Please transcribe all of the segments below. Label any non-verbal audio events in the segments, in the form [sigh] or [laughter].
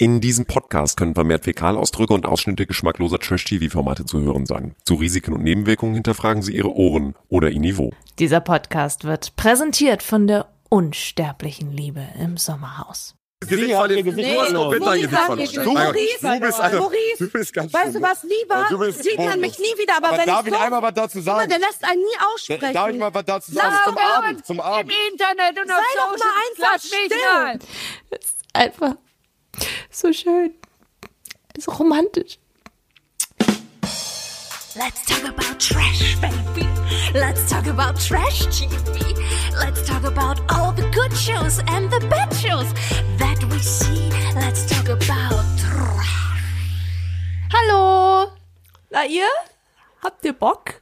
In diesem Podcast können vermehrt Fäkalausdrücke und Ausschnitte geschmackloser Trash-TV-Formate zu hören sein. Zu Risiken und Nebenwirkungen hinterfragen Sie Ihre Ohren oder Ihr Niveau. Dieser Podcast wird präsentiert von der unsterblichen Liebe im Sommerhaus. Gesicht komplett dein Gesicht. Du, bist eine, Maurice, du bist ganz weißt du was, lieber, Du bist sieht man mich nie wieder, aber Aber wenn darf ich ich einmal was dazu sagen? der lässt einen nie aussprechen. Darf ich mal was dazu sagen? Sag Zum mal, Abend, zum Abend. Im Internet und Sei auf doch Social. mal einfach Lass mich still. einfach so schön. So romantisch. Let's talk about trash, baby. Let's talk about trash TV. Let's talk about all the good shows and the bad shows that we see. Let's talk about trash. Hallo. Na ihr? Habt ihr Bock?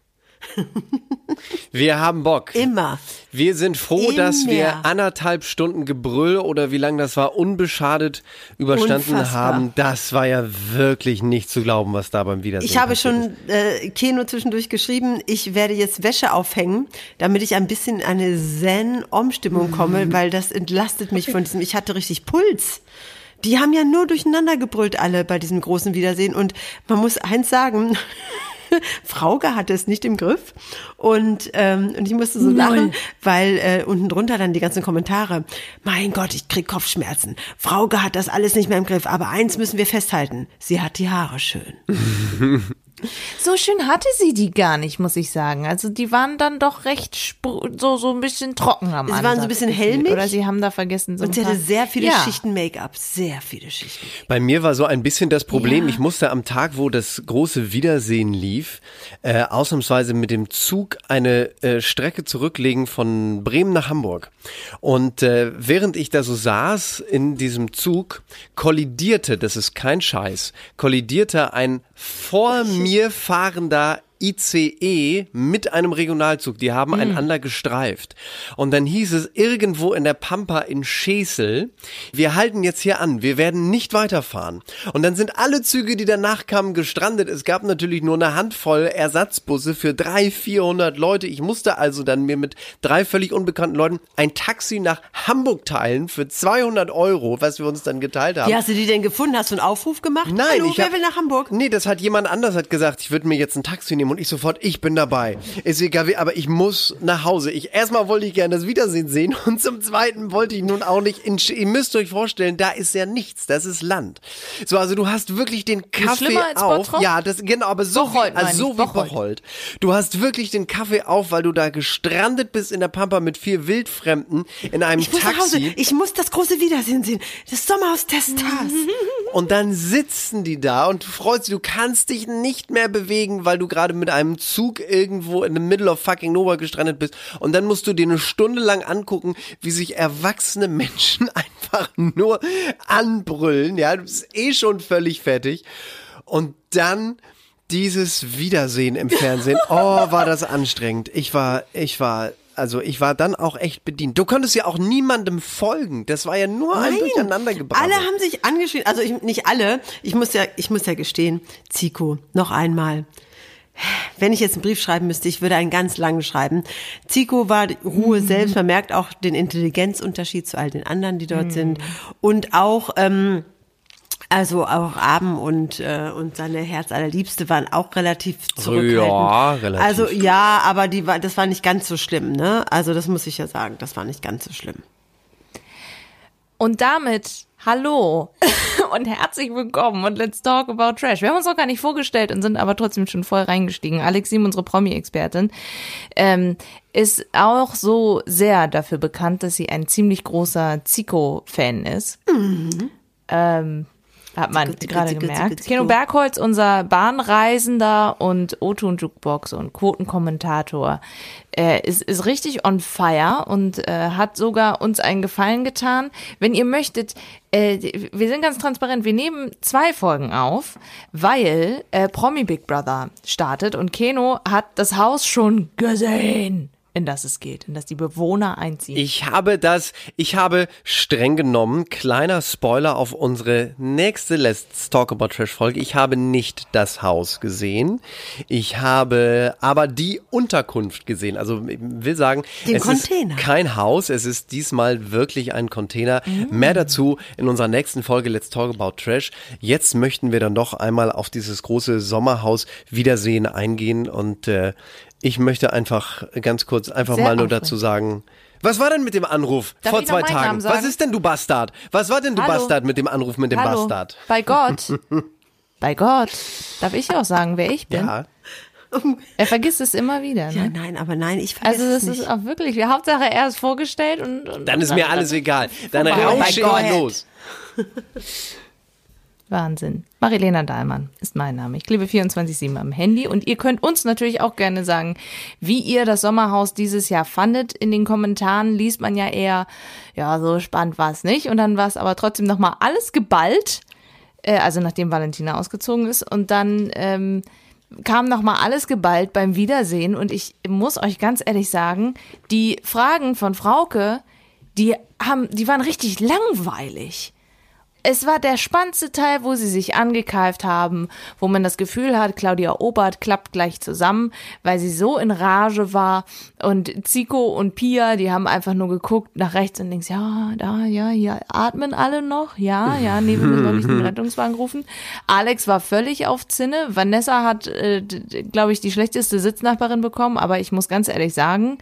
Wir haben Bock. immer. Wir sind froh, dass Immer. wir anderthalb Stunden Gebrüll oder wie lange das war, unbeschadet überstanden Unfassbar. haben. Das war ja wirklich nicht zu glauben, was da beim Wiedersehen Ich habe schon äh, Keno zwischendurch geschrieben, ich werde jetzt Wäsche aufhängen, damit ich ein bisschen in eine Zen-Om-Stimmung komme, weil das entlastet mich von diesem, ich hatte richtig Puls. Die haben ja nur durcheinander gebrüllt alle bei diesem großen Wiedersehen und man muss eins sagen, [laughs] Frauke hatte es nicht im Griff und, ähm, und ich musste so lachen, weil äh, unten drunter dann die ganzen Kommentare, mein Gott, ich krieg Kopfschmerzen. Frauke hat das alles nicht mehr im Griff, aber eins müssen wir festhalten, sie hat die Haare schön. [laughs] So schön hatte sie die gar nicht, muss ich sagen. Also die waren dann doch recht so so ein bisschen trocken am Sie Ansatz. waren so ein bisschen helmig. Oder sie haben da vergessen so Und ein sie paar, hatte sehr viele ja. Schichten Make-up, sehr viele Schichten. Bei mir war so ein bisschen das Problem, ich musste am Tag, wo das große Wiedersehen lief, äh, ausnahmsweise mit dem Zug eine äh, Strecke zurücklegen von Bremen nach Hamburg. Und äh, während ich da so saß in diesem Zug, kollidierte, das ist kein Scheiß, kollidierte ein vor mir fahrender ICE mit einem Regionalzug. Die haben einander gestreift. Und dann hieß es irgendwo in der Pampa in Schesel, wir halten jetzt hier an, wir werden nicht weiterfahren. Und dann sind alle Züge, die danach kamen, gestrandet. Es gab natürlich nur eine Handvoll Ersatzbusse für drei, vierhundert Leute. Ich musste also dann mir mit drei völlig unbekannten Leuten ein Taxi nach Hamburg teilen für 200 Euro, was wir uns dann geteilt haben. Wie hast du die denn gefunden? Hast du einen Aufruf gemacht? Nein, Hallo, ich wer hab, will nach Hamburg? Nee, das hat jemand anders hat gesagt, ich würde mir jetzt ein Taxi nehmen und ich sofort, ich bin dabei. Ist egal, wie, aber ich muss nach Hause. Ich erstmal wollte ich gerne das Wiedersehen sehen [laughs] und zum zweiten wollte ich nun auch nicht in, ihr müsst euch vorstellen, da ist ja nichts, das ist Land. So, also du hast wirklich den Kaffee schlimmer als auf. Ja, das genau, aber so Bocholt, wie, also so ich, wie Bocholt. Bocholt. Du hast wirklich den Kaffee auf, weil du da gestrandet bist in der Pampa mit vier Wildfremden in einem Ich muss nach Hause. Taxi. Ich muss das große Wiedersehen sehen. Das Sommerhaus der Stars. Und dann sitzen die da und du freust dich, du kannst dich nicht mehr bewegen, weil du gerade mit einem Zug irgendwo in the middle of fucking nowhere gestrandet bist. Und dann musst du dir eine Stunde lang angucken, wie sich erwachsene Menschen [laughs] einfach nur anbrüllen. Ja, du bist eh schon völlig fertig. Und dann dieses Wiedersehen im Fernsehen. [laughs] Oh, war das anstrengend. Ich war, ich war, also ich war dann auch echt bedient. Du konntest ja auch niemandem folgen. Das war ja nur ein Durcheinandergebracht. Alle haben sich angeschrien. Also ich, nicht alle. Ich muss ja, ich muss ja gestehen. Zico, noch einmal. Wenn ich jetzt einen Brief schreiben müsste, ich würde einen ganz langen schreiben. Zico war Ruhe selbst. Man merkt auch den Intelligenzunterschied zu all den anderen, die dort sind. Und auch, ähm, also auch Abend und, äh, und seine Herz allerliebste waren auch relativ zurückhaltend. Ja, relativ. Also ja, aber die war, das war nicht ganz so schlimm, ne? Also das muss ich ja sagen, das war nicht ganz so schlimm. Und damit hallo [laughs] und herzlich willkommen und let's talk about trash. Wir haben uns noch gar nicht vorgestellt und sind aber trotzdem schon voll reingestiegen. Alexim, unsere Promi-Expertin, ähm, ist auch so sehr dafür bekannt, dass sie ein ziemlich großer Zico-Fan ist. Ähm, hat man gerade gemerkt. Keno Bergholz, unser Bahnreisender und O-Ton Jukebox und Quotenkommentator, äh, ist, ist richtig on fire und äh, hat sogar uns einen Gefallen getan. Wenn ihr möchtet, äh, wir sind ganz transparent, wir nehmen zwei Folgen auf, weil äh, Promi Big Brother startet und Keno hat das Haus schon gesehen. In das es geht, in das die Bewohner einziehen. Ich habe das, ich habe streng genommen, kleiner Spoiler auf unsere nächste Let's Talk About Trash Folge. Ich habe nicht das Haus gesehen. Ich habe aber die Unterkunft gesehen. Also ich will sagen, Den es Container. ist kein Haus, es ist diesmal wirklich ein Container. Mm. Mehr dazu in unserer nächsten Folge Let's Talk About Trash. Jetzt möchten wir dann doch einmal auf dieses große Sommerhaus Wiedersehen eingehen und äh, ich möchte einfach ganz kurz einfach Sehr mal nur dazu sagen, was war denn mit dem Anruf Darf vor zwei Tagen? Was ist denn du Bastard? Was war denn du Hallo? Bastard mit dem Anruf mit dem Hallo, Bastard? bei Gott, [laughs] bei Gott, darf ich auch sagen, wer ich bin? Ja. Er vergisst es immer wieder. Ja, Ne? nein, aber nein, ich vergesse Also das es nicht. ist auch wirklich, Hauptsache er ist vorgestellt und, und Dann ist mir alles egal. Dann rausche ich los. [laughs] Wahnsinn. Marilena Dahlmann ist mein Name. Ich klebe 24-7 am Handy und ihr könnt uns natürlich auch gerne sagen, wie ihr das Sommerhaus dieses Jahr fandet. In den Kommentaren liest man ja eher, ja, so spannend war es nicht. Und dann war es aber trotzdem nochmal alles geballt. Äh, also nachdem Valentina ausgezogen ist. Und dann ähm, kam nochmal alles geballt beim Wiedersehen. Und ich muss euch ganz ehrlich sagen, die Fragen von Frauke, die haben, die waren richtig langweilig es war der spannendste Teil, wo sie sich angekeift haben, wo man das Gefühl hat, Claudia Obert klappt gleich zusammen, weil sie so in Rage war. Und Zico und Pia, die haben einfach nur geguckt nach rechts und links, ja, da, ja, hier atmen alle noch, ja, ja, nee, wir müssen noch nicht den [laughs] Rettungswagen rufen. Alex war völlig auf Zinne. Vanessa hat, äh, glaube ich, die schlechteste Sitznachbarin bekommen, aber ich muss ganz ehrlich sagen,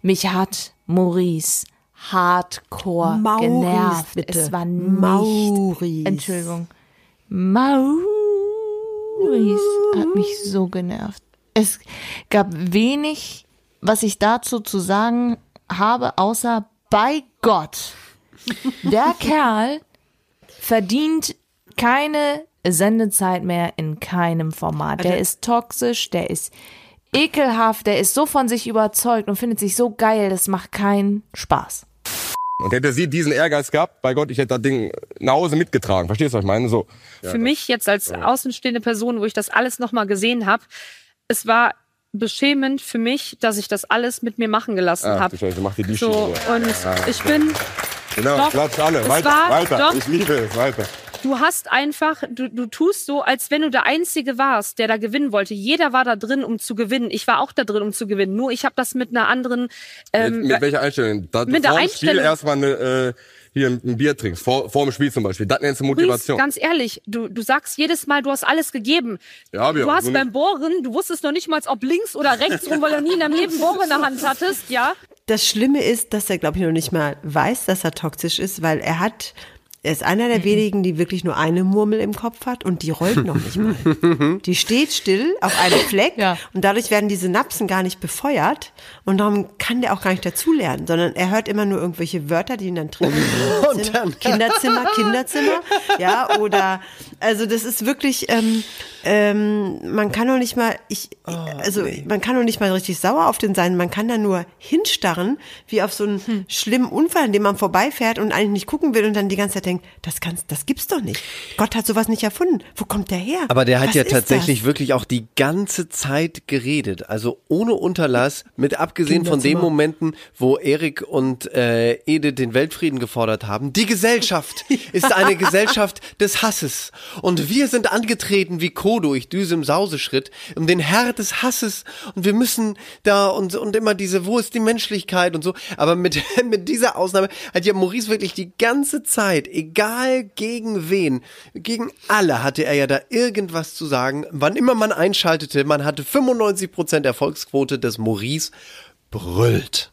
mich hat Maurice hardcore Maurice, genervt. bitte. Es war nicht. Maurice. Entschuldigung. Maurice hat mich so genervt. Es gab wenig, was ich dazu zu sagen habe, außer bei Gott. Der [laughs] Kerl verdient keine Sendezeit mehr in keinem Format. Der ist toxisch, der ist ekelhaft, der ist so von sich überzeugt und findet sich so geil, das macht keinen Spaß. Und hätte sie diesen Ehrgeiz gehabt, bei Gott, ich hätte das Ding nach Hause mitgetragen. Verstehst du, was ich meine? So. Für mich jetzt als außenstehende Person, wo ich das alles nochmal gesehen habe, es war beschämend für mich, dass ich das alles mit mir machen gelassen habe. So, und ich bin, Genau, Doch, alle. Weiter, war- weiter. doch. Ich liebe es, weiter. Du hast einfach, du, du tust so, als wenn du der Einzige warst, der da gewinnen wollte. Jeder war da drin, um zu gewinnen. Ich war auch da drin, um zu gewinnen. Nur ich habe das mit einer anderen. Ähm, mit, mit welcher Einstellung? Da, mit der dem Spiel Einstellung- erstmal eine, äh, hier ein Bier trinkst. Vor, vor dem Spiel zum Beispiel. Das nennst du Motivation. ganz ehrlich, du, du sagst jedes Mal, du hast alles gegeben. Ja, ich du hast So beim. Bohren, du wusstest noch nicht mal, ob links oder rechts rum, weil du nie in deinem Leben Bohren in der Hand hattest, ja? Das Schlimme ist, dass er, glaube ich, noch nicht mal weiß, dass er toxisch ist, weil er hat, er ist einer der wenigen, die wirklich nur eine Murmel im Kopf hat und die rollt noch nicht mal. [laughs] Die steht still auf einem Fleck Ja. und dadurch werden diese Napsen gar nicht befeuert und darum kann der auch gar nicht dazulernen, sondern er hört immer nur irgendwelche Wörter, die ihn dann triggern. Und dann- Kinderzimmer, Kinderzimmer, ja, oder, also das ist wirklich, ähm, ähm, man kann doch nicht mal, ich, also man kann doch nicht mal richtig sauer auf den sein, man kann da nur hinstarren, wie auf so einen Hm. schlimmen Unfall, an dem man vorbeifährt und eigentlich nicht gucken will und dann die ganze Zeit denkt, das kannst, das gibt's doch nicht. Gott hat sowas nicht erfunden. Wo kommt der her? Aber der hat Was ja tatsächlich das? wirklich auch die ganze Zeit geredet. Also ohne Unterlass, mit abgesehen von den. Momenten, wo Erik und äh, Edith den Weltfrieden gefordert haben. Die Gesellschaft [laughs] ist eine Gesellschaft des Hasses. Und wir sind angetreten wie Co. durch Düse im Sauseschritt, um den Herr des Hasses. Und wir müssen da und, und immer diese, wo ist die Menschlichkeit und so. Aber mit, [laughs] mit dieser Ausnahme hat ja Maurice wirklich die ganze Zeit, egal gegen wen, gegen alle hatte er ja da irgendwas zu sagen. Wann immer man einschaltete, man hatte 95% Erfolgsquote des Maurice brüllt.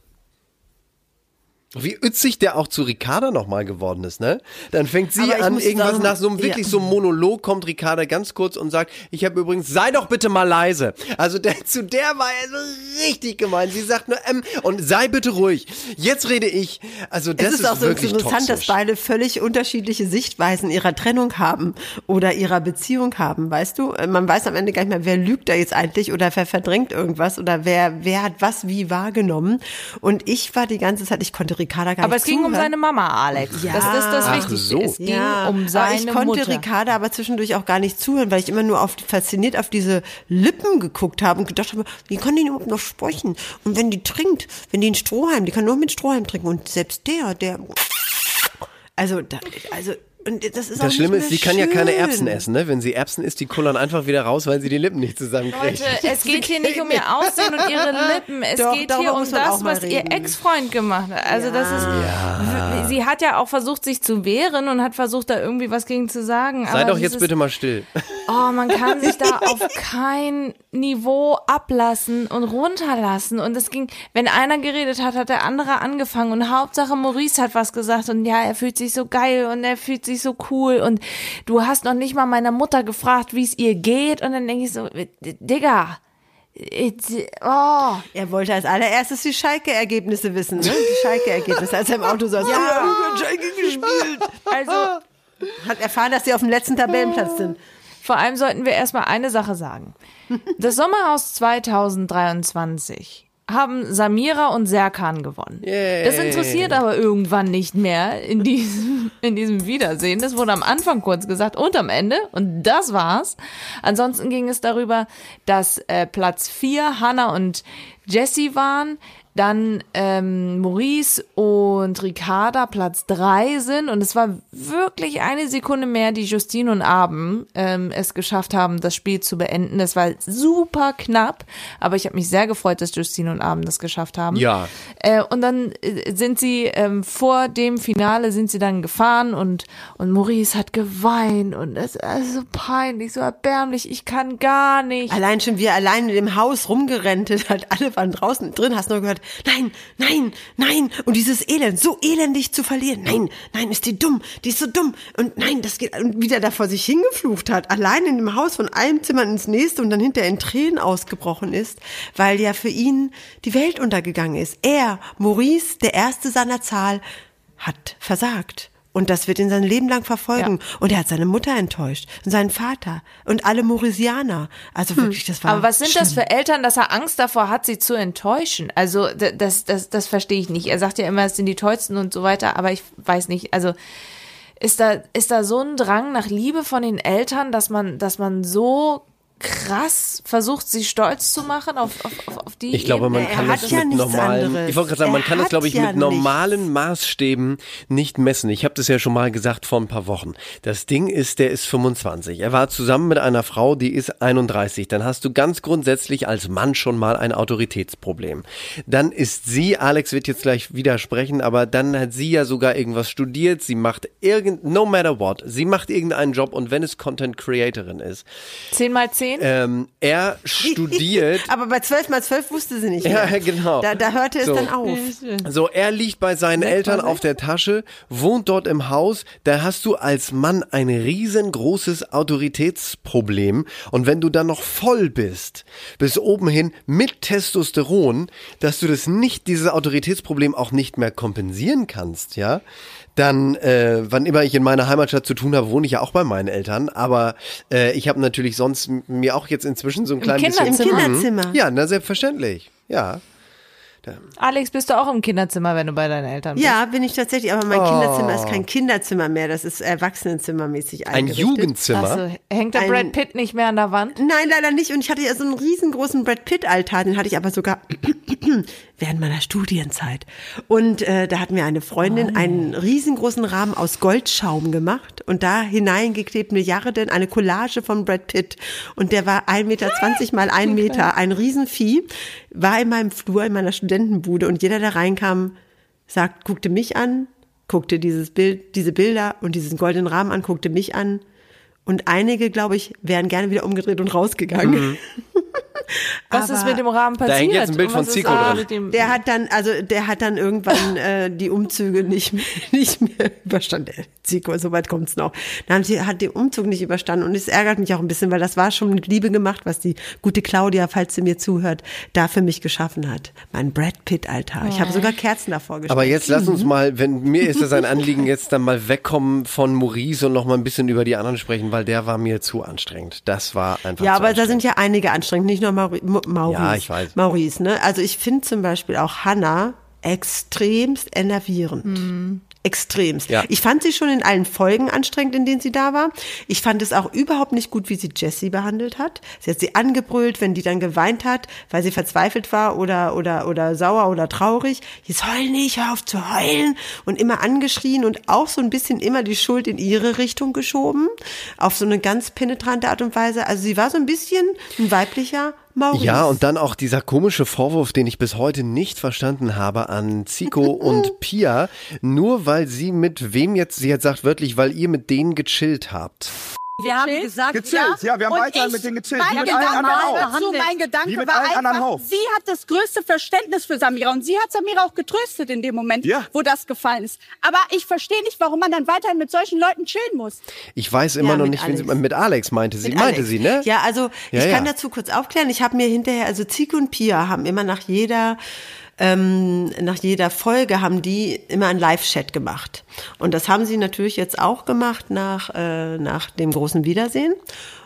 Wie ützig der auch zu Ricarda nochmal geworden ist, ne? Dann fängt sie an, irgendwas sagen, nach so einem wirklich ja. so einem Monolog kommt Ricarda ganz kurz und sagt, ich habe übrigens, sei doch bitte mal leise. Also der, zu der war er so richtig gemein. Sie sagt nur, ähm, und sei bitte ruhig. Jetzt rede ich. Also das es ist, auch so interessant, toxisch. dass beide völlig unterschiedliche Sichtweisen ihrer Trennung haben oder ihrer Beziehung haben, weißt du? Man weiß am Ende gar nicht mehr, wer lügt da jetzt eigentlich oder wer verdrängt irgendwas oder wer, wer hat was wie wahrgenommen. Und ich war die ganze Zeit, ich konnte konnte Ricarda gar Aber nicht es ging um seine Mama, Alex. Ja. Das ist das Ach Wichtigste. so. Es ging Ja, um seine aber ich konnte Mutter. Ricarda aber zwischendurch auch gar nicht zuhören, weil ich immer nur auf, fasziniert auf diese Lippen geguckt habe und gedacht habe, wie kann die denn überhaupt noch sprechen? Und wenn die trinkt, wenn die einen Strohhalm, die kann nur mit Strohhalm trinken und selbst der, der, also, da, also, und das ist auch Das Schlimme ist, sie kann ja keine schön. Erbsen essen, ne? Wenn sie Erbsen isst, die kullern einfach wieder raus, weil sie die Lippen nicht zusammenkriegt. Leute, es geht hier nicht um ihr Aussehen und ihre Lippen. Es Doch, geht hier um das, was ihr reden. Ex-Freund gemacht hat. Also das ist, sie hat ja auch versucht, sich zu wehren und hat versucht, da irgendwie was gegen zu sagen. Sei aber doch jetzt bitte mal still. Oh, man kann sich da [laughs] auf kein Niveau ablassen und runterlassen. Und es ging, wenn einer geredet hat, hat der andere angefangen. Und Hauptsache Maurice hat was gesagt. Und ja, er fühlt sich so geil und er fühlt sich so cool. Und du hast noch nicht mal meiner Mutter gefragt, wie es ihr geht. Und dann denke ich so, Digga. it- Oh, Er wollte als allererstes die Schalke-Ergebnisse wissen, ne? Die Schalke-Ergebnisse, als er im Auto saß. Ja, Schalke gespielt. also Hat erfahren, dass sie auf dem letzten Tabellenplatz sind. Vor allem sollten wir erstmal eine Sache sagen. [laughs] Das Sommerhaus 2023 haben Samira und Serkan gewonnen. Das interessiert aber irgendwann nicht mehr in diesem, in diesem Wiedersehen. Das wurde am Anfang kurz gesagt und am Ende. Und das war's. Ansonsten ging es darüber, dass äh, Platz 4 Hannah und Jessie waren. Dann ähm, Maurice und Ricarda Platz drei sind und es war wirklich eine Sekunde mehr, die Justine und Abend ähm, es geschafft haben, das Spiel zu beenden. Das war super knapp, aber ich habe mich sehr gefreut, dass Justine und Abend das geschafft haben. Ja. Äh, und dann äh, sind sie ähm, vor dem Finale sind sie dann gefahren und und Maurice hat geweint und es ist so peinlich, so erbärmlich. Ich kann gar nicht. Allein schon, wie er allein in dem Haus rumgerannt hat, alle waren draußen drin, hast nur gehört, nein, nein, nein, und dieses Elend, so elendig zu verlieren, nein, nein, ist die dumm, die ist so dumm, und nein, das geht, und wie der da vor sich hingeflucht hat, allein in dem Haus von einem Zimmer ins nächste und dann hinterher in Tränen ausgebrochen ist, weil ja für ihn die Welt untergegangen ist. Er, Maurice, der Erste seiner Zahl, hat versagt. Und das wird ihn sein Leben lang verfolgen. Und er hat seine Mutter enttäuscht und seinen Vater und alle Mauritianer. Also wirklich, das war. Aber was sind das schlimm. für Eltern, dass er Angst davor hat, sie zu enttäuschen? Also das, das, das verstehe ich nicht. Er sagt ja immer, es sind die tollsten und so weiter, aber ich weiß nicht. Also ist da, ist da so ein Drang nach Liebe von den Eltern, dass man, dass man so krass versucht, sie stolz zu machen auf, auf, auf, die Ich glaube, man kann das ja mit nichts normalen, anderes. ich wollte gerade sagen, man Er kann das, glaube ich, ja mit normalen Maßstäben nicht messen. Ich habe das ja schon mal gesagt vor ein paar Wochen. Das Ding ist, der ist 25. Er war zusammen mit einer Frau, die ist 31. Dann hast du ganz grundsätzlich als Mann schon mal ein Autoritätsproblem. Dann ist sie, Alex wird jetzt gleich widersprechen, aber dann hat sie ja sogar irgendwas studiert. Sie macht irgend, no matter what, sie macht irgendeinen Job und wenn es Content Creatorin ist, 10 mal 10? ähm, er studiert [laughs] Aber bei 12 mal 12 wusste sie nicht [laughs] Ja, mehr. genau. Da, da hörte es So. dann auf. So, er liegt bei seinen Eltern auf der Tasche, wohnt dort im Haus, da hast du als Mann ein riesengroßes Autoritätsproblem und wenn du dann noch voll bist, bis oben hin mit Testosteron, dass du das nicht, dieses Autoritätsproblem auch nicht mehr kompensieren kannst, ja, dann, äh, wann immer ich in meiner Heimatstadt zu tun habe, wohne ich ja auch bei meinen Eltern, aber äh, ich habe natürlich sonst mir auch jetzt inzwischen so ein klein bisschen... Im Kinderzimmer. Kinderzimmer. Ja, na selbstverständlich, ja. Alex, bist du auch im Kinderzimmer, wenn du bei deinen Eltern bist? Ja, bin ich tatsächlich, aber mein Kinderzimmer ist kein Kinderzimmer mehr, das ist Erwachsenenzimmermäßig Ein eingerichtet. Jugendzimmer. Achso, hängt der Ein- Brad Pitt nicht mehr an der Wand? Nein, leider nicht. Und ich hatte ja so einen riesengroßen Brad Pitt-Altar, den hatte ich aber sogar während meiner Studienzeit. Und äh, da hatten wir eine Freundin einen riesengroßen Rahmen aus Goldschaum gemacht und da hineingeklebt Milliarden, eine Collage von Brad Pitt. Und der war 1,20 Meter mal ein Meter, ein Riesenvieh, war in meinem Flur, in meiner Studentenbude und jeder, der reinkam, sagt, guckte mich an, guckte dieses Bild, diese Bilder und diesen goldenen Rahmen an, guckte mich an. Und einige, glaube ich, wären gerne wieder umgedreht und rausgegangen. [laughs] Was ist mit dem Rahmen Da passiert? hängt jetzt ein Bild von Zico da dran. Der hat dann, also der hat dann irgendwann [laughs] äh, die Umzüge nicht mehr, nicht mehr überstanden. Der Zico, so weit kommt's noch. Dann haben sie, hat den Umzug nicht überstanden und es ärgert mich auch ein bisschen, weil das war schon mit Liebe gemacht, was die gute Claudia, falls sie mir zuhört, da für mich geschaffen hat. Mein Brad Pitt Altar. Ich habe sogar Kerzen davor gestellt. Aber jetzt lass uns mal, wenn mir ist es ein [laughs] Anliegen, jetzt dann mal wegkommen von Maurice und noch mal ein bisschen über die anderen sprechen, weil der war mir zu anstrengend. Das war einfach Ja, zu aber da sind ja einige anstrengend, nicht nur Mauri Maurice. Ja, ich weiß. Maurice, ne? Also ich finde zum Beispiel auch Hannah extremst enervierend. Extremst. Ja. Ich fand sie schon in allen Folgen anstrengend, in denen sie da war. Ich fand es auch überhaupt nicht gut, wie sie Jessie behandelt hat. Sie hat sie angebrüllt, wenn die dann geweint hat, weil sie verzweifelt war oder, oder, oder sauer oder traurig. Jetzt heul nicht, hör auf zu heulen. Und immer angeschrien und auch so ein bisschen immer die Schuld in ihre Richtung geschoben. Auf so eine ganz penetrante Art und Weise. Also sie war so ein bisschen ein weiblicher Maurice. Ja, und dann auch dieser komische Vorwurf, den ich bis heute nicht verstanden habe an Zico [laughs] und Pia, nur weil sie mit wem jetzt, sie hat sagt wörtlich, weil ihr mit denen gechillt habt. Wir haben gesagt, Gechillt, ja, wir haben ich- mit denen gechillt, Mein mit allen anderen auch. dazu, mein Gedanke Wie mit war allen anderen einfach, auch. sie hat das größte Verständnis für Samira und sie hat Samira auch getröstet in dem Moment, Ja. wo das gefallen ist. Aber ich verstehe nicht, warum man dann weiterhin mit solchen Leuten chillen muss. Ich weiß immer Ja, noch nicht, wen sie, Alex. mit Alex meinte sie, Mit meinte Alex. sie, ne? Ja, also Ja, ich kann ja. dazu kurz aufklären. Ich habe mir hinterher, also Zico und Pia haben immer nach jeder ähm, nach jeder Folge haben die immer einen Live-Chat gemacht. Und das haben sie natürlich jetzt auch gemacht nach, äh, nach dem großen Wiedersehen.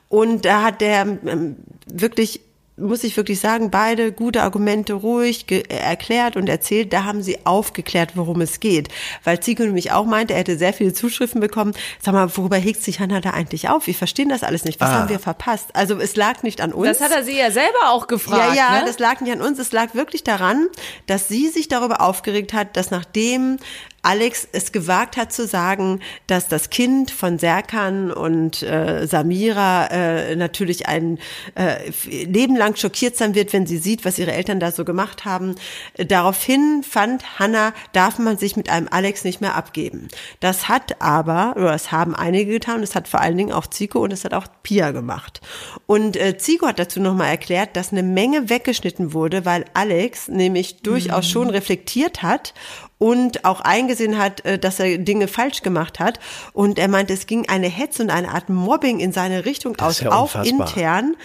Und da hat der ähm, wirklich muss ich wirklich sagen, beide gute Argumente ruhig erklärt und erzählt. Da haben sie aufgeklärt, worum es geht. Weil Zico nämlich auch meinte, er hätte sehr viele Zuschriften bekommen. Sag mal, worüber hegt sich Hannah da eigentlich auf? Wir verstehen das alles nicht. Was Ah. haben wir verpasst? Also es lag nicht an uns. Das hat er sie ja selber auch gefragt. Ja, ja, ne? das lag nicht an uns. Es lag wirklich daran, dass sie sich darüber aufgeregt hat, dass nachdem Alex es gewagt hat zu sagen, dass das Kind von Serkan und äh, Samira äh, natürlich ein äh, Leben lang schockiert sein wird, wenn sie sieht, was ihre Eltern da so gemacht haben. Daraufhin fand Hannah, darf man sich mit einem Alex nicht mehr abgeben. Das hat aber, oder das haben einige getan, das hat vor allen Dingen auch Zico und das hat auch Pia gemacht. Und äh, Zico hat dazu nochmal erklärt, dass eine Menge weggeschnitten wurde, weil Alex nämlich durchaus schon reflektiert hat und auch eingesehen hat, äh, dass er Dinge falsch gemacht hat. Und er meinte, es ging eine Hetze und eine Art Mobbing in seine Richtung Das aus, ja auch intern,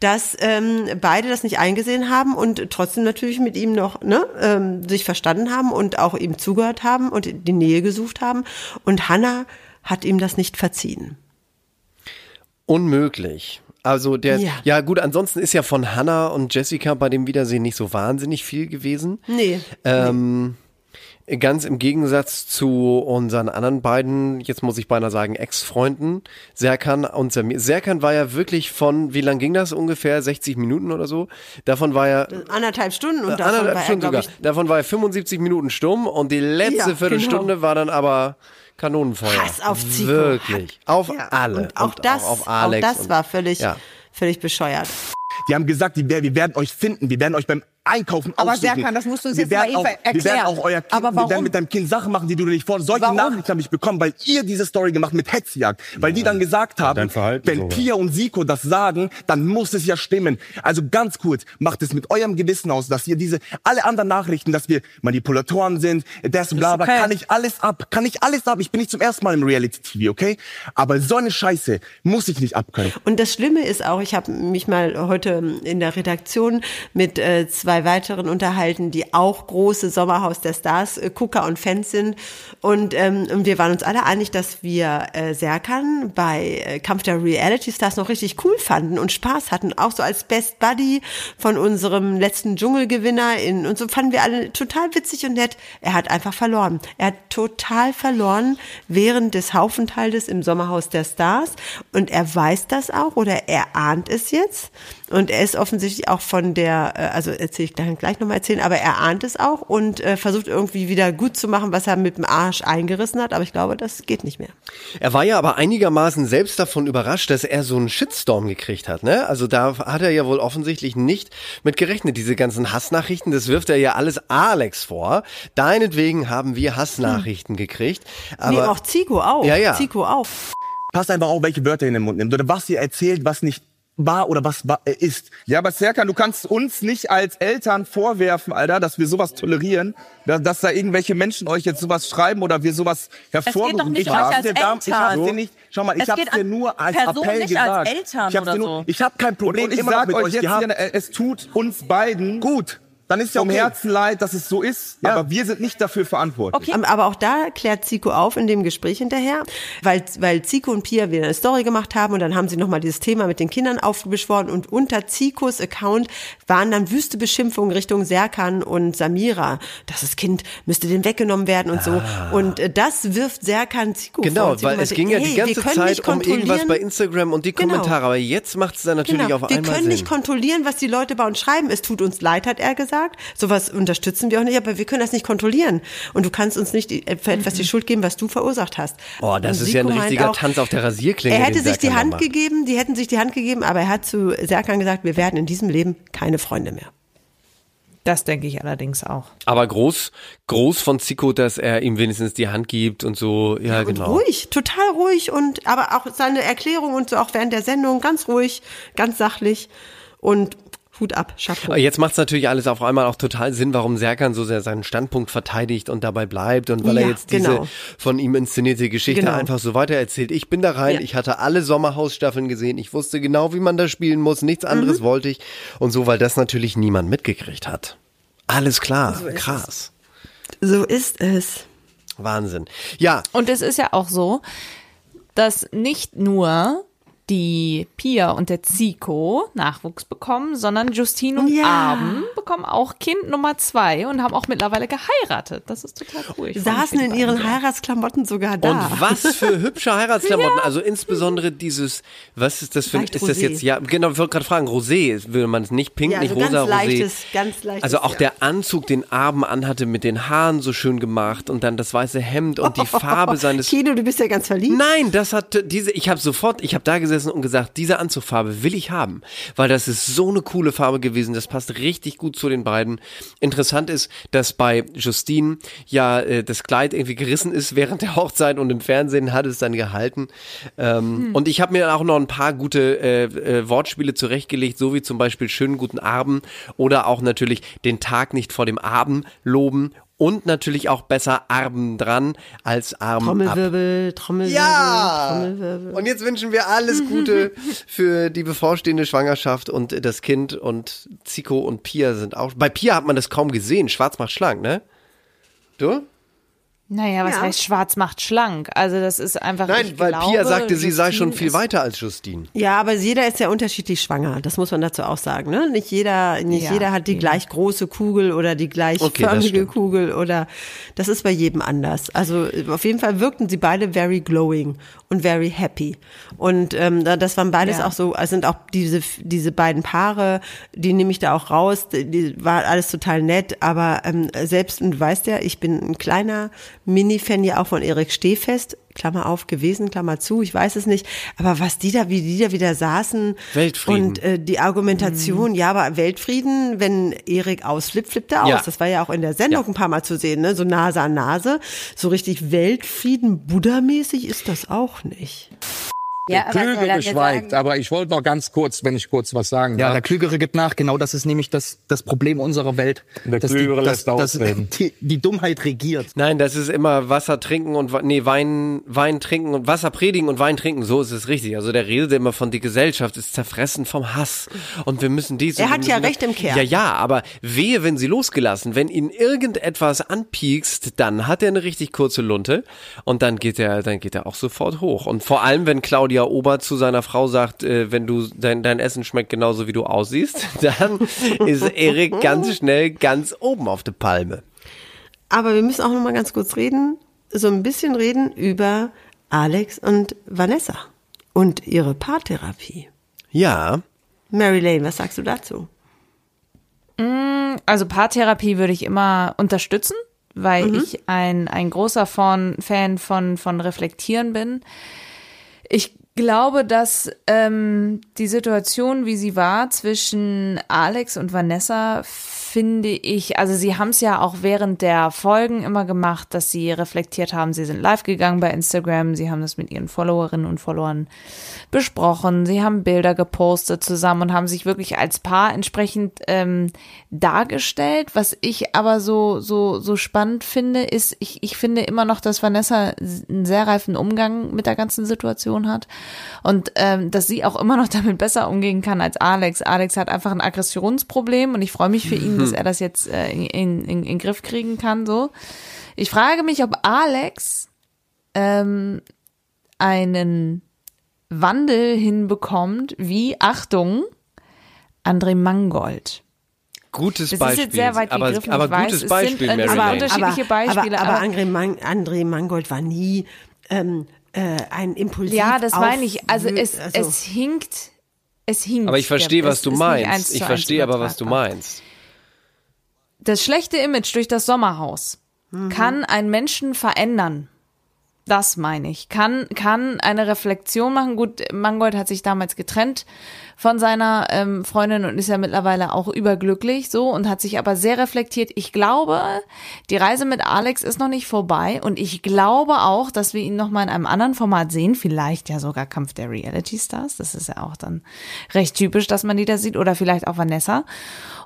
dass ähm, beide das nicht eingesehen haben und trotzdem natürlich mit ihm noch ne, ähm, sich verstanden haben und auch ihm zugehört haben und die Nähe gesucht haben. Und Hannah hat ihm das nicht verziehen. Unmöglich. Also der, ja. Ja. gut, ansonsten ist ja von Hannah und Jessica bei dem Wiedersehen nicht so wahnsinnig viel gewesen. Nee. Ähm, Ganz im Gegensatz zu unseren anderen beiden, jetzt muss ich beinahe sagen, Ex-Freunden, Serkan und Samir. Serkan war ja wirklich von, wie lang ging das ungefähr? 60 Minuten oder so? Davon war er Anderthalb Stunden und davon anderthalb war er, Stunden glaube sogar. ich, Davon war er 75 Minuten stumm und die letzte Ja, Viertelstunde genau. war dann aber Kanonenfeuer. Hass auf Zico. Wirklich. Auf Ja, alle. Und auch das, auf Alex. auch das und- war völlig, Ja. völlig bescheuert. Die haben gesagt, wir werden euch finden, wir werden euch beim Einkaufen Aber aussuchen. Serkan, das musst du uns wir jetzt werden mal auch, eben Wir werden erklären. auch euer Kind, Aber wir werden mit deinem Kind Sachen machen, die du nicht vor. Solche Warum? Nachrichten habe ich bekommen, weil ihr diese Story gemacht mit Hetzjagd. Weil die dann gesagt haben, wenn sogar. Pia und Siko das sagen, dann muss es ja stimmen. Also ganz kurz, macht es mit eurem Gewissen aus, dass ihr diese, alle anderen Nachrichten, dass wir Manipulatoren sind, das bla bla, okay. kann ich alles ab, kann ich alles ab. Ich bin nicht zum ersten Mal im Reality-TV, okay? Aber so eine Scheiße muss ich nicht abkönnen. Und das Schlimme ist auch, ich habe mich mal heute in der Redaktion mit äh, zwei weiteren unterhalten, die auch große Sommerhaus der Stars äh, Gucker und Fans sind. Und, ähm, wir waren uns alle einig, dass wir äh, Serkan bei äh, Kampf der Reality Stars noch richtig cool fanden und Spaß hatten, auch so als Best Buddy von unserem letzten Dschungelgewinner in und so fanden wir alle total witzig und nett. Er hat einfach verloren. Er hat total verloren während des Haufenthaltes im Sommerhaus der Stars und er weiß das auch oder er ahnt es jetzt und er ist offensichtlich auch von der, äh, also erzähle ich gleich, gleich nochmal erzählen, aber er ahnt es auch und äh, versucht irgendwie wieder gut zu machen, was er mit dem Arsch eingerissen hat, aber ich glaube, das geht nicht mehr. Er war ja aber einigermaßen selbst davon überrascht, dass er so einen Shitstorm gekriegt hat, ne? Also da hat er ja wohl offensichtlich nicht mit gerechnet. Diese ganzen Hassnachrichten, das wirft er ja alles Alex vor. Deinetwegen haben wir Hassnachrichten gekriegt. Aber nee, auch Zico auch. Ja, ja. Zico auch. Passt einfach auf, welche Wörter ihr in den Mund nimmt oder was ihr erzählt, was nicht war oder was war, äh, ist. Ja, aber Serkan, du kannst uns nicht als Eltern vorwerfen, Alter, dass wir sowas tolerieren, dass, dass da irgendwelche Menschen euch jetzt sowas schreiben oder wir sowas nicht haben. euch als dir da- ich hab's Eltern. dir nicht, schau mal, ich Es hab's geht dir nur als Person, Appell nicht als gesagt. Eltern ich hab's dir nur, so. ich habe kein Problem Und ich immer noch sag mit euch euch jetzt hier, es tut uns beiden Gut. Dann ist ja um Okay. Herzen leid, dass es so ist. Aber wir sind nicht dafür verantwortlich. Ähm, Aber auch da klärt Zico auf in dem Gespräch hinterher, weil, weil Zico und Pia wieder eine Story gemacht haben und dann haben sie nochmal dieses Thema mit den Kindern aufbeschworen und unter Zicos Account waren dann wüste Beschimpfungen Richtung Serkan und Samira. dass Das Kind müsste denen weggenommen werden und so. Und äh, das wirft Serkan Zico vor. Genau, Und Zico weil es ging ja hey, die wir ganze können Zeit nicht um irgendwas bei Instagram und die Genau. Kommentare. Aber jetzt macht es dann natürlich Genau. auf wir einmal können Sinn. nicht kontrollieren, was die Leute bei uns schreiben. Es tut uns leid, hat er gesagt. Sowas unterstützen wir auch nicht, aber wir können das nicht kontrollieren. Und du kannst uns nicht für etwas die Schuld geben, was du verursacht hast. Oh, das Und ist ja ein richtiger auch, Tanz auf der Rasierklinge. Er hätte sich die Hand macht. gegeben, die hätten sich die Hand gegeben, aber er hat zu Serkan gesagt, wir werden in diesem Leben keine Freunde mehr. Das denke ich allerdings auch. Aber groß, groß von Zico, dass er ihm wenigstens die Hand gibt und so. Ja, Und genau. ruhig, total ruhig und aber auch seine Erklärung und so auch während der Sendung ganz ruhig, ganz sachlich und Hut ab, Chapeau. Jetzt macht es natürlich alles auf einmal auch total Sinn, warum Serkan so sehr seinen Standpunkt verteidigt und dabei bleibt und weil Ja, er jetzt diese genau. von ihm inszenierte Geschichte Genau. einfach so weitererzählt. Ich bin da rein, Ja. ich hatte alle Sommerhausstaffeln gesehen, ich wusste genau, wie man da spielen muss, nichts Mhm. anderes wollte ich und so, weil das natürlich niemand mitgekriegt hat. Alles klar, krass. So ist es. Wahnsinn. Ja, Und es ist ja auch so, dass nicht nur die Pia und der Zico Nachwuchs bekommen, sondern Justine und Ja. Arben bekommen auch Kind Nummer zwei und haben auch mittlerweile geheiratet. Das ist total cool. Ich Saßen in ihren. Heiratsklamotten sogar da. Und was für hübsche Heiratsklamotten. [laughs] Also insbesondere dieses, was ist das für, Leicht ist das Rosé. jetzt, ja, genau, ich wollte gerade fragen, Rosé, würde man es nicht pink, Ja, nicht also ganz rosa, Rosé. leichtes, ganz leichtes, Also auch ja. der Anzug, den Arben anhatte, mit den Haaren so schön gemacht und dann das weiße Hemd und die [laughs] Farbe seines Kino, du bist ja ganz verliebt. Nein, das hat diese, ich habe sofort, ich habe da gesessen und gesagt, diese Anzugfarbe will ich haben, weil das ist so eine coole Farbe gewesen, das passt richtig gut zu den beiden. Interessant ist, dass bei Justine ja äh, das Kleid irgendwie gerissen ist während der Hochzeit und im Fernsehen hat es dann gehalten. Ähm, Und ich habe mir auch noch ein paar gute äh, äh, Wortspiele zurechtgelegt, so wie zum Beispiel schönen guten Abend oder auch natürlich den Tag nicht vor dem Abend loben und natürlich auch besser Arben dran als Arm ab. Trommelwirbel, Trommelwirbel, Ja! Trommelwirbel. Und jetzt wünschen wir alles Gute [laughs] für die bevorstehende Schwangerschaft und das Kind und Zico und Pia sind auch. Bei Pia hat man das kaum gesehen. Schwarz macht schlank, ne? Du? Naja, was Ja. heißt schwarz macht schlank? Also das ist einfach. Nein, ich weil glaube, Pia sagte, sie sei Justine schon viel weiter als Justine. Ja, aber jeder ist ja unterschiedlich schwanger. Das muss man dazu auch sagen. Ne? Nicht jeder, nicht Ja, jeder hat die eben. gleich große Kugel oder die gleich Okay, förmige. Kugel oder das ist bei jedem anders. Also auf jeden Fall wirkten sie beide very glowing und very happy. Und ähm, da- das waren beides Ja. auch so, also sind auch diese diese beiden Paare, die nehme ich da auch raus. Die, die war alles total nett, aber ähm, selbst und du weißt ja, ich bin ein kleiner Mini-Fan ja auch von Erik Stehfest. Klammer auf gewesen, Klammer zu, ich weiß es nicht. Aber was die da, wie die da wieder saßen Weltfrieden. und äh, die Argumentation, ja, aber Weltfrieden, wenn Erik ausflippt, flippt er aus. Ja. Das war ja auch in der Sendung Ja. ein paar Mal zu sehen, ne? So Nase an Nase. So richtig Weltfrieden, Buddha-mäßig ist das auch nicht. Ja, Der Klügere schweigt, aber ich wollte noch ganz kurz, wenn ich kurz was sagen Ja, darf. der Klügere gibt nach. Genau das ist nämlich das, das Problem unserer Welt. Der dass Klügere die, lässt dass, dass [laughs] die, die Dummheit regiert. Nein, das ist immer Wasser trinken und nee, Wein, Wein trinken und Wasser predigen und Wein trinken. So ist es richtig. Also der redet immer von die Gesellschaft ist zerfressen vom Hass und wir müssen dies. Er hat ja recht im Kern. Ja, ja, aber wehe, wenn sie losgelassen, wenn ihn irgendetwas anpiekst, dann hat er eine richtig kurze Lunte und dann geht er, dann geht er auch sofort hoch. Und vor allem, wenn Claudia Ober zu seiner Frau sagt, äh, wenn du dein, dein Essen schmeckt genauso wie du aussiehst, [laughs] dann ist Erik ganz schnell ganz oben auf der Palme. Aber wir müssen auch noch mal ganz kurz reden, so ein bisschen reden über Alex und Vanessa und ihre Paartherapie. Ja. Mary Lane, was sagst du dazu? Also Paartherapie würde ich immer unterstützen, weil Mhm. ich ein, ein großer von, Fan von, von Reflektieren bin. Ich glaube, dass ähm, die Situation, wie sie war zwischen Alex und Vanessa, finde ich, also sie haben es ja auch während der Folgen immer gemacht, dass sie reflektiert haben. Sie sind live gegangen bei Instagram, sie haben das mit ihren Followerinnen und Followern besprochen, sie haben Bilder gepostet zusammen und haben sich wirklich als Paar entsprechend ähm, dargestellt. Was ich aber so so so spannend finde, ist, ich, ich finde immer noch, dass Vanessa einen sehr reifen Umgang mit der ganzen Situation hat Und ähm, dass sie auch immer noch damit besser umgehen kann als Alex. Alex hat einfach ein Aggressionsproblem und ich freue mich für ihn, [laughs] dass er das jetzt äh, in, in, in, Griff kriegen kann. So, ich frage mich, ob Alex ähm, einen Wandel hinbekommt, wie Achtung, André Mangold. Gutes Das ist Beispiel. jetzt sehr weit aber, gegriffen, aber ich weiß, gutes es Beispiel, sind, äh, Mary aber unterschiedliche Beispiele, Aber, aber, aber- André, Mang André Mangold war nie ähm, äh, ein Impulsiv. Ja, das meine ich. Also es, also- es hinkt, es hinkt. Aber ich verstehe, was du ist meinst. Ich verstehe aber, was du meinst. Das schlechte Image durch das Sommerhaus Mhm. kann einen Menschen verändern. Das meine ich. Kann, kann eine Reflexion machen. Gut, Mangold hat sich damals getrennt von seiner ähm, Freundin und ist ja mittlerweile auch überglücklich so und hat sich aber sehr reflektiert. Ich glaube, die Reise mit Alex ist noch nicht vorbei und ich glaube auch, dass wir ihn noch mal in einem anderen Format sehen. Vielleicht ja sogar Kampf der Reality Stars. Das ist ja auch dann recht typisch, dass man die da sieht oder vielleicht auch Vanessa.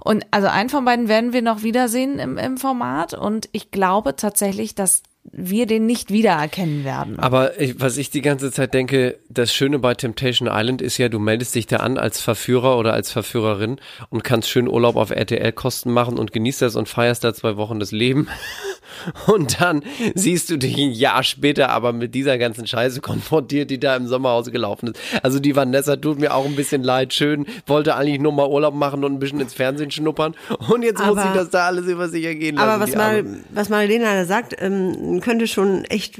Und also einen von beiden werden wir noch wiedersehen im, im Format und ich glaube tatsächlich, dass wir den nicht wiedererkennen werden. Aber ich, was ich die ganze Zeit denke, das Schöne bei Temptation Island ist ja, du meldest dich da an als Verführer oder als Verführerin und kannst schön Urlaub auf RTL-Kosten machen und genießt das und feierst da zwei Wochen das Leben. [laughs] Und dann siehst du dich ein Jahr später aber mit dieser ganzen Scheiße konfrontiert, die da im Sommerhaus gelaufen ist. Also die Vanessa tut mir auch ein bisschen leid. Schön, wollte eigentlich nur mal Urlaub machen und ein bisschen ins Fernsehen schnuppern. Und jetzt muss Aber- sie das da alles über sich ergehen lassen. Aber was, mal, was Marilena da sagt, ähm, könnte schon echt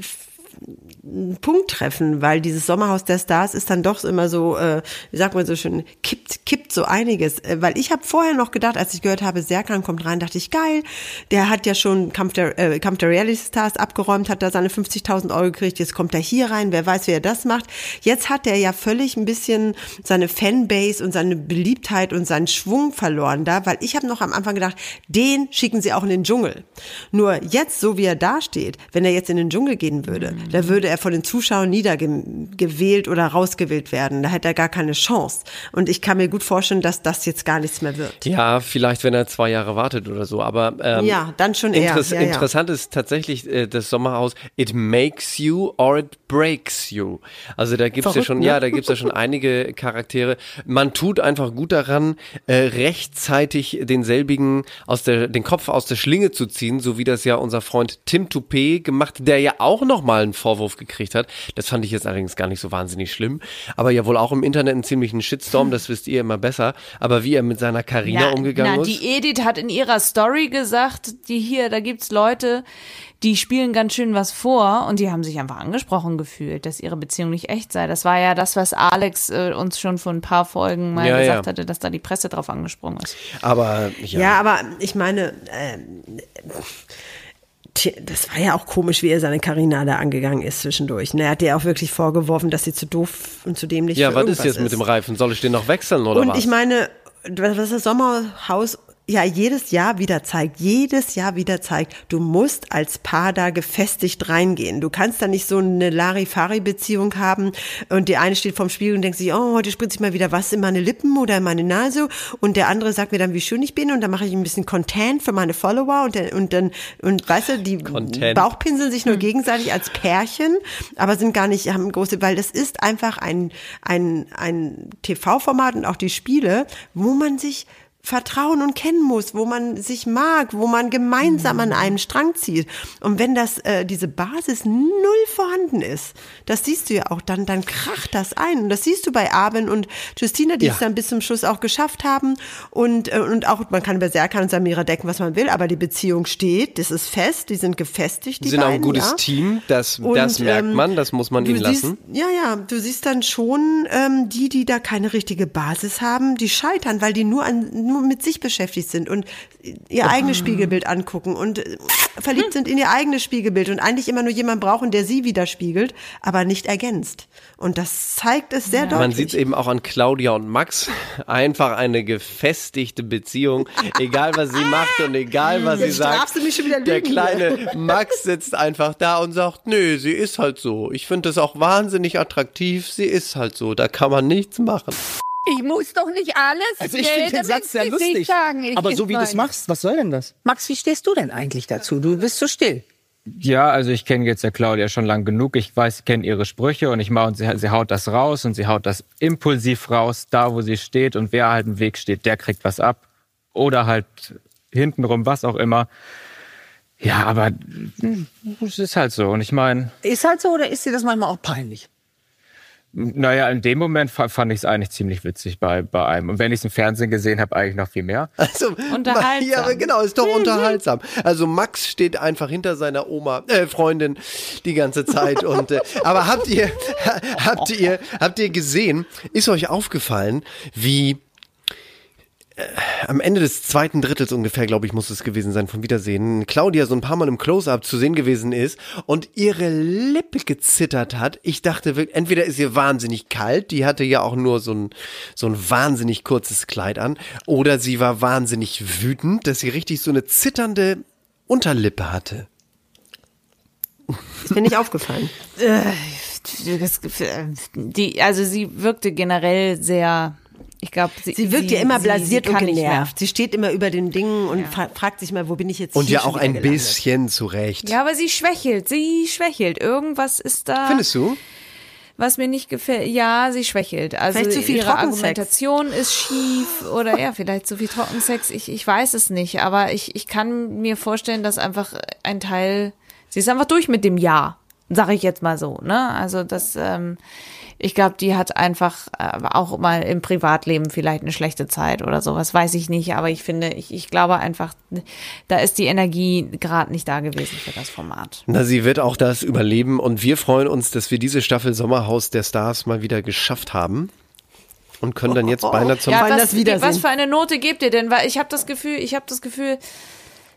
einen Punkt treffen, weil dieses Sommerhaus der Stars ist dann doch immer so, äh, wie sagt man so schön, kippt, kippt so einiges. Äh, weil ich habe vorher noch gedacht, als ich gehört habe, Serkan kommt rein, dachte ich, geil, der hat ja schon Kampf der, äh, Kampf der Reality Stars abgeräumt, hat da seine 50.000 Euro gekriegt, jetzt kommt er hier rein, wer weiß, wie er das macht. Jetzt hat er ja völlig ein bisschen seine Fanbase und seine Beliebtheit und seinen Schwung verloren da, weil ich habe noch am Anfang gedacht, den schicken sie auch in den Dschungel. Nur jetzt, so wie er da steht, wenn er jetzt in den Dschungel gehen würde, da würde er von den Zuschauern niedergewählt oder rausgewählt werden. Da hätte er gar keine Chance. Und ich kann mir gut vorstellen, dass das jetzt gar nichts mehr wird. Ja, vielleicht, wenn er zwei Jahre wartet oder so. Aber ähm, Ja, dann schon eher. interess Ja, ja. interessant ist tatsächlich äh, das Sommerhaus. It makes you or it breaks you. Also da gibt's ja Verrückt, schon, ne? ja, da gibt's ja schon einige Charaktere. Man tut einfach gut daran, äh, rechtzeitig denselbigen aus der, den Kopf aus der Schlinge zu ziehen, so wie das ja unser Freund Tim Toupé gemacht, der ja auch noch mal einen Vorwurf gekriegt hat. Das fand ich jetzt allerdings gar nicht so wahnsinnig schlimm, aber ja wohl auch im Internet einen ziemlichen Shitstorm. Das wisst ihr immer besser. Aber wie er mit seiner Carina umgegangen na, ist. die Edith hat in ihrer Story gesagt, die hier, da gibt's Leute, die spielen ganz schön was vor und die haben sich einfach angesprochen gefühlt, dass ihre Beziehung nicht echt sei. Das war ja das, was Alex äh, uns schon vor ein paar Folgen mal Ja, gesagt ja. hatte, dass da die Presse drauf angesprungen ist. Aber Ja, ja. aber ich meine, ähm, tja, das war ja auch komisch, wie er seine Karina da angegangen ist zwischendurch. Ne, Er hat ihr auch wirklich vorgeworfen, dass sie zu doof und zu dämlich Ja, für was ist jetzt mit dem Reifen? Soll ich den noch wechseln oder Und was? ich meine, was das Sommerhaus ja jedes Jahr wieder zeigt, jedes Jahr wieder zeigt, du musst als Paar da gefestigt reingehen. Du kannst da nicht so eine Larifari-Beziehung haben und die eine steht vorm Spiegel und denkt sich, oh, heute spritze ich mal wieder was in meine Lippen oder in meine Nase und der andere sagt mir dann, wie schön ich bin und dann mache ich ein bisschen Content für meine Follower und dann, und dann, und weißt du, die Content. Bauchpinseln sich nur gegenseitig als Pärchen, aber sind gar nicht, haben große, weil das ist einfach ein, ein, ein TV-Format und auch die Spiele, wo man sich vertrauen und kennen muss, wo man sich mag, wo man gemeinsam an einem Strang zieht. Und wenn das äh, diese Basis null vorhanden ist, das siehst du ja auch, dann dann kracht das ein. Und das siehst du bei Arben und Justina, die Ja. es dann bis zum Schluss auch geschafft haben. Und äh, und auch man kann über Serkan und Samira decken, was man will, aber die Beziehung steht, das ist fest, die sind gefestigt. Die sind auch ein beiden, gutes ja. Team, das, Und, das merkt ähm, man, das muss man ihnen siehst, lassen. Ja, ja, du siehst dann schon ähm, die, die da keine richtige Basis haben, die scheitern, weil die nur an nur mit sich beschäftigt sind und ihr eigenes Spiegelbild angucken und äh, verliebt sind in ihr eigenes Spiegelbild und eigentlich immer nur jemanden brauchen, der sie widerspiegelt, aber nicht ergänzt. Und das zeigt es sehr Man deutlich. sieht es eben auch an Claudia und Max. Einfach eine gefestigte Beziehung. Egal, was sie macht und egal, was sie Jetzt sagt. strafst du mich schon wieder Der lügen kleine [laughs] Max sitzt einfach da und sagt, nö, sie ist halt so. Ich finde das auch wahnsinnig attraktiv. Sie ist halt so. Da kann man nichts machen. Ich muss doch nicht alles Also ich finde den Satz sehr lustig. Sagen. Ich aber so wie du es machst, was soll denn das? Max, wie stehst du denn eigentlich dazu? Du bist so still. Ja, also ich kenne jetzt der Claudia schon lang genug. Ich weiß, ich kenne ihre Sprüche und ich mache und sie, sie haut das raus und sie haut das impulsiv raus, da wo sie steht und wer halt im Weg steht, der kriegt was ab oder halt hintenrum, was auch immer. Ja, aber hm, es ist halt so und ich meine, Ist halt so oder ist dir das manchmal auch peinlich? Naja, in dem Moment fa- fand ich es eigentlich ziemlich witzig bei, bei einem. Und wenn ich es im Fernsehen gesehen habe, eigentlich noch viel mehr. Also, Unterhaltsam. Ja, aber genau, ist doch unterhaltsam. Also Max steht einfach hinter seiner Oma, äh, Freundin die ganze Zeit. Und äh, [laughs] aber habt ihr, [laughs] habt ihr, habt ihr gesehen? Ist euch aufgefallen, wie am Ende des zweiten Drittels ungefähr, glaube ich, muss es gewesen sein, vom Wiedersehen, Claudia so ein paar Mal im Close-Up zu sehen gewesen ist und ihre Lippe gezittert hat. Ich dachte wirklich, entweder ist ihr wahnsinnig kalt, die hatte ja auch nur so ein, so ein wahnsinnig kurzes Kleid an, oder sie war wahnsinnig wütend, dass sie richtig so eine zitternde Unterlippe hatte. Ist mir nicht aufgefallen. [laughs] Äh, das- Die, also sie wirkte generell sehr, ich glaube, sie, Sie wirkt ja immer sie- blasiert sie kann und nicht mehr. genervt. Sie steht immer über den Dingen und fra- fragt sich mal, wo bin ich jetzt Und hier ja auch ein gelandet? bisschen zurecht. Ja, aber sie schwächelt, sie schwächelt. Irgendwas ist da. Findest du? Was mir nicht gefällt, ja, sie schwächelt. Also Vielleicht zu viel ihre. Argumentation ist schief oder ja, vielleicht zu viel Trockensex. Ich, ich weiß es nicht, aber ich, ich kann mir vorstellen, dass einfach ein Teil, sie ist einfach durch mit dem Ja, sage ich jetzt mal so. Ne? Also das, ähm, ich glaube, die hat einfach äh, auch mal im Privatleben vielleicht eine schlechte Zeit oder sowas, weiß ich nicht. Aber ich finde, ich, ich glaube einfach, da ist die Energie gerade nicht da gewesen für das Format. Na, sie wird auch das überleben und wir freuen uns, dass wir diese Staffel Sommerhaus der Stars mal wieder geschafft haben und können dann jetzt beinahe zum ja, was, was für eine Note gebt ihr denn? Weil ich habe das Gefühl, ich habe das Gefühl,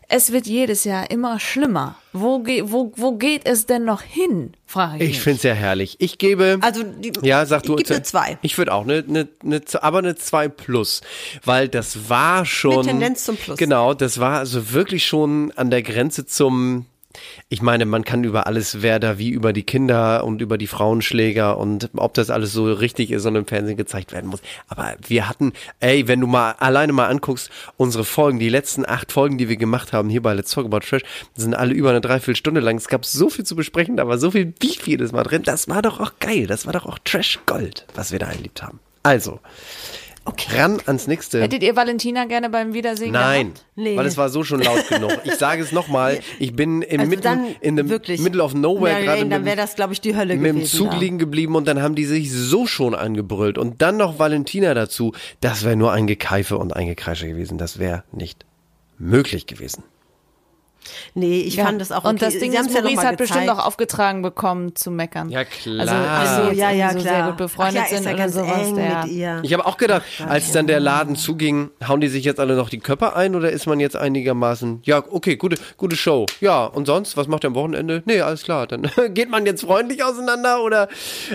es wird jedes Jahr immer schlimmer. Wo, ge wo, wo geht es denn noch hin? Frage ich, Ich finde es sehr herrlich. Ich gebe. Also, die, ja, sag du. ich gebe eine zwei. Ich würde auch eine, eine, eine, aber eine 2 plus, weil das war schon. Mit Tendenz zum Plus. Genau, das war also wirklich schon an der Grenze zum. Ich meine, man kann über alles, wer da wie über die Kinder und über die Frauenschläger und ob das alles so richtig ist und im Fernsehen gezeigt werden muss. Aber wir hatten, ey, wenn du mal alleine mal anguckst, unsere Folgen, die letzten acht Folgen, die wir gemacht haben hier bei Let's Talk About Trash, sind alle über eine Dreiviertelstunde lang. Es gab so viel zu besprechen, da war so viel Beef jedes Mal drin. Das war doch auch geil. Das war doch auch Trash Gold, was wir da erlebt haben. Also, ran ans nächste. Hättet ihr Valentina gerne beim Wiedersehen Nein, gehabt? weil es war so schon laut genug. Ich [laughs] sage es nochmal, ich bin im Also mitten, in wirklich, middle of nowhere Mary gerade dann mit, wäre das, glaube ich, die Hölle mit dem gewesen. Zug da. liegen geblieben und dann haben die sich so schon angebrüllt und dann noch Valentina dazu. Das wäre nur ein Gekeife und ein Gekreische gewesen. Das wäre nicht möglich gewesen. Nee, ich Ja. fand das auch Und okay. das Ding Sie ist, ja Maurice hat bestimmt auch aufgetragen bekommen zu meckern. Ja, klar. Also, also ja, ja, so klar. sehr gut befreundet Ach ja, sind ja oder sowas. mit ihr. Ich habe auch gedacht, als dann der Laden zuging, hauen die sich jetzt alle noch die Köpfe ein oder ist man jetzt einigermaßen, ja, okay, gute, gute Show. Ja, und sonst, was macht ihr am Wochenende? Nee, alles klar, dann [laughs] geht man jetzt freundlich auseinander oder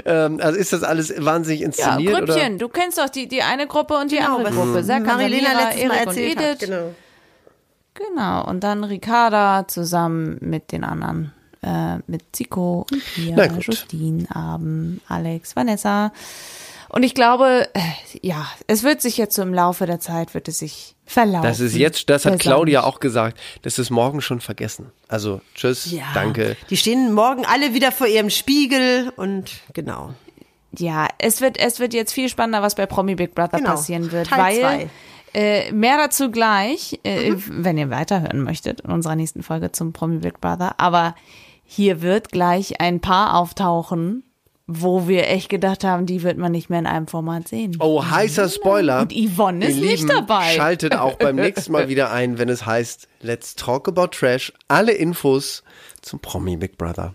ähm, also ist das alles wahnsinnig ja, inszeniert? oder? Grüppchen. Du kennst doch die, die eine Gruppe und die Genau, andere was Gruppe. Serkan, Marilena letztes Mal und erzählt Edith. hat. Genau. Genau, und dann Ricarda zusammen mit den anderen. Äh, mit Zico und Pia. Justine, Abend, Alex, Vanessa. Und ich glaube, äh, ja, es wird sich jetzt so im Laufe der Zeit, wird es sich verlaufen. Das ist jetzt, das hat Claudia auch gesagt, das ist morgen schon vergessen. Also tschüss, Ja. danke. Die stehen morgen alle wieder vor ihrem Spiegel und genau. Ja, es wird, es wird jetzt viel spannender, was bei Promi Big Brother Genau, passieren wird, Teil weil zwei. Äh, mehr dazu gleich, äh, Mhm. wenn ihr weiterhören möchtet in unserer nächsten Folge zum Promi Big Brother. Aber hier wird gleich ein Paar auftauchen, wo wir echt gedacht haben, die wird man nicht mehr in einem Format sehen. Oh, heißer Spoiler. Und Yvonne ist Ihr nicht Lieben, dabei. Schaltet auch beim [laughs] nächsten Mal wieder ein, wenn es heißt Let's Talk About Trash. Alle Infos zum Promi Big Brother.